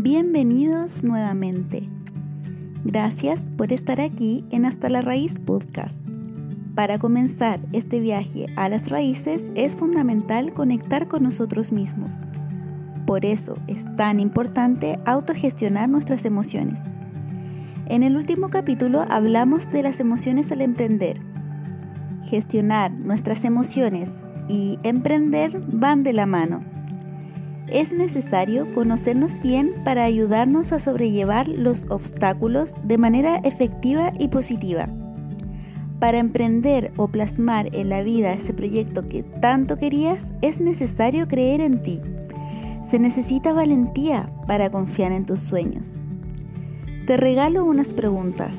Bienvenidos nuevamente. Gracias por estar aquí en Hasta la Raíz Podcast. Para comenzar este viaje a las raíces es fundamental conectar con nosotros mismos. Por eso es tan importante autogestionar nuestras emociones. En el último capítulo hablamos de las emociones al emprender. Gestionar nuestras emociones y emprender van de la mano es necesario conocernos bien para ayudarnos a sobrellevar los obstáculos de manera efectiva y positiva. Para emprender o plasmar en la vida ese proyecto que tanto querías, es necesario creer en ti. Se necesita valentía para confiar en tus sueños. Te regalo unas preguntas.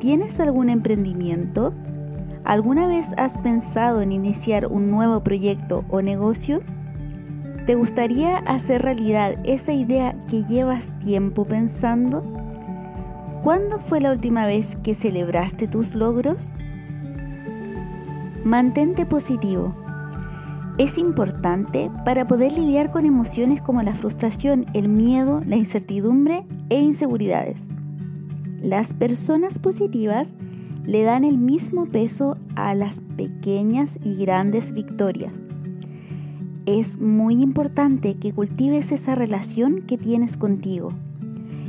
¿Tienes algún emprendimiento? ¿Alguna vez has pensado en iniciar un nuevo proyecto o negocio? ¿Te gustaría hacer realidad esa idea que llevas tiempo pensando? ¿Cuándo fue la última vez que celebraste tus logros? Mantente positivo. Es importante para poder lidiar con emociones como la frustración, el miedo, la incertidumbre e inseguridades. Las personas positivas le dan el mismo peso a las pequeñas y grandes victorias es muy importante que cultives esa relación que tienes contigo.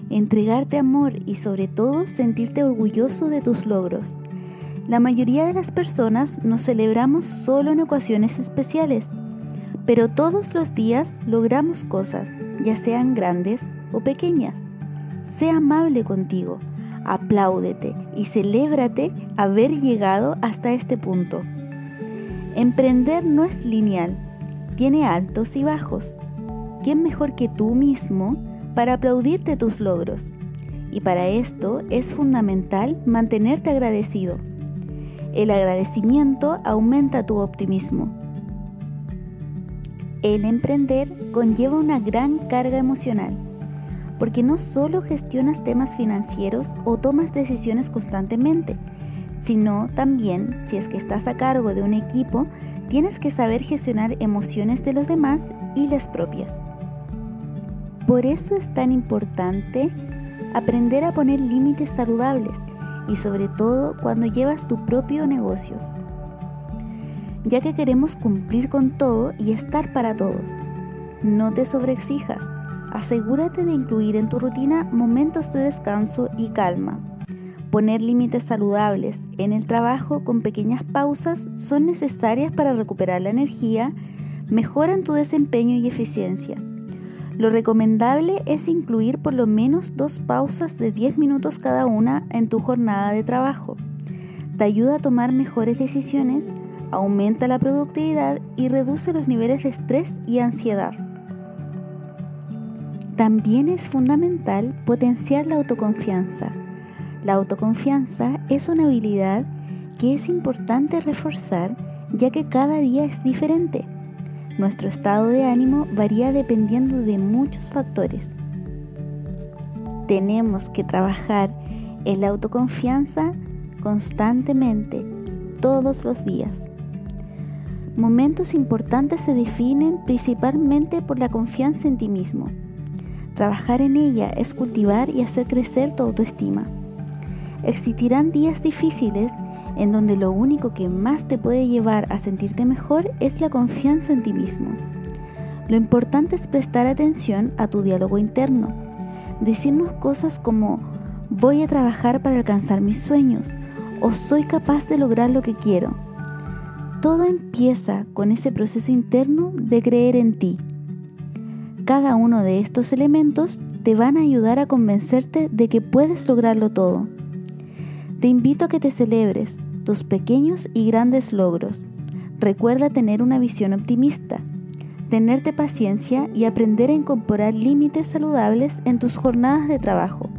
Entregarte amor y sobre todo sentirte orgulloso de tus logros. La mayoría de las personas nos celebramos solo en ocasiones especiales, pero todos los días logramos cosas, ya sean grandes o pequeñas. Sé amable contigo, apláudete y celébrate haber llegado hasta este punto. Emprender no es lineal, tiene altos y bajos. ¿Quién mejor que tú mismo para aplaudirte tus logros? Y para esto es fundamental mantenerte agradecido. El agradecimiento aumenta tu optimismo. El emprender conlleva una gran carga emocional, porque no solo gestionas temas financieros o tomas decisiones constantemente, sino también, si es que estás a cargo de un equipo, tienes que saber gestionar emociones de los demás y las propias. Por eso es tan importante aprender a poner límites saludables y sobre todo cuando llevas tu propio negocio, ya que queremos cumplir con todo y estar para todos. No te sobreexijas, asegúrate de incluir en tu rutina momentos de descanso y calma Poner límites saludables en el trabajo con pequeñas pausas son necesarias para recuperar la energía, mejoran tu desempeño y eficiencia. Lo recomendable es incluir por lo menos dos pausas de 10 minutos cada una en tu jornada de trabajo. Te ayuda a tomar mejores decisiones, aumenta la productividad y reduce los niveles de estrés y ansiedad. También es fundamental potenciar la autoconfianza la autoconfianza es una habilidad que es importante reforzar ya que cada día es diferente. Nuestro estado de ánimo varía dependiendo de muchos factores. Tenemos que trabajar en la autoconfianza constantemente, todos los días. Momentos importantes se definen principalmente por la confianza en ti mismo. Trabajar en ella es cultivar y hacer crecer tu autoestima. Existirán días difíciles en donde lo único que más te puede llevar a sentirte mejor es la confianza en ti mismo. Lo importante es prestar atención a tu diálogo interno, decirnos cosas como voy a trabajar para alcanzar mis sueños o soy capaz de lograr lo que quiero. Todo empieza con ese proceso interno de creer en ti. Cada uno de estos elementos te van a ayudar a convencerte de que puedes lograrlo todo. Te invito a que te celebres tus pequeños y grandes logros. Recuerda tener una visión optimista, tenerte paciencia y aprender a incorporar límites saludables en tus jornadas de trabajo.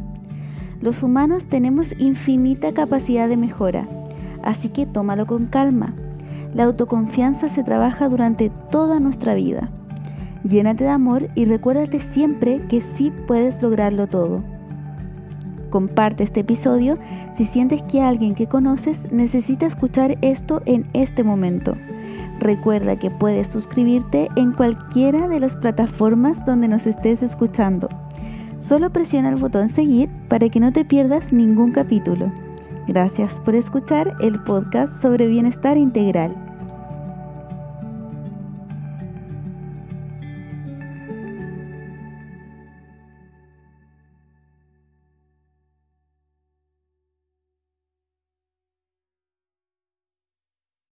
Los humanos tenemos infinita capacidad de mejora, así que tómalo con calma. La autoconfianza se trabaja durante toda nuestra vida. Llénate de amor y recuérdate siempre que sí puedes lograrlo todo. Comparte este episodio si sientes que alguien que conoces necesita escuchar esto en este momento. Recuerda que puedes suscribirte en cualquiera de las plataformas donde nos estés escuchando. Solo presiona el botón seguir para que no te pierdas ningún capítulo. Gracias por escuchar el podcast sobre bienestar integral.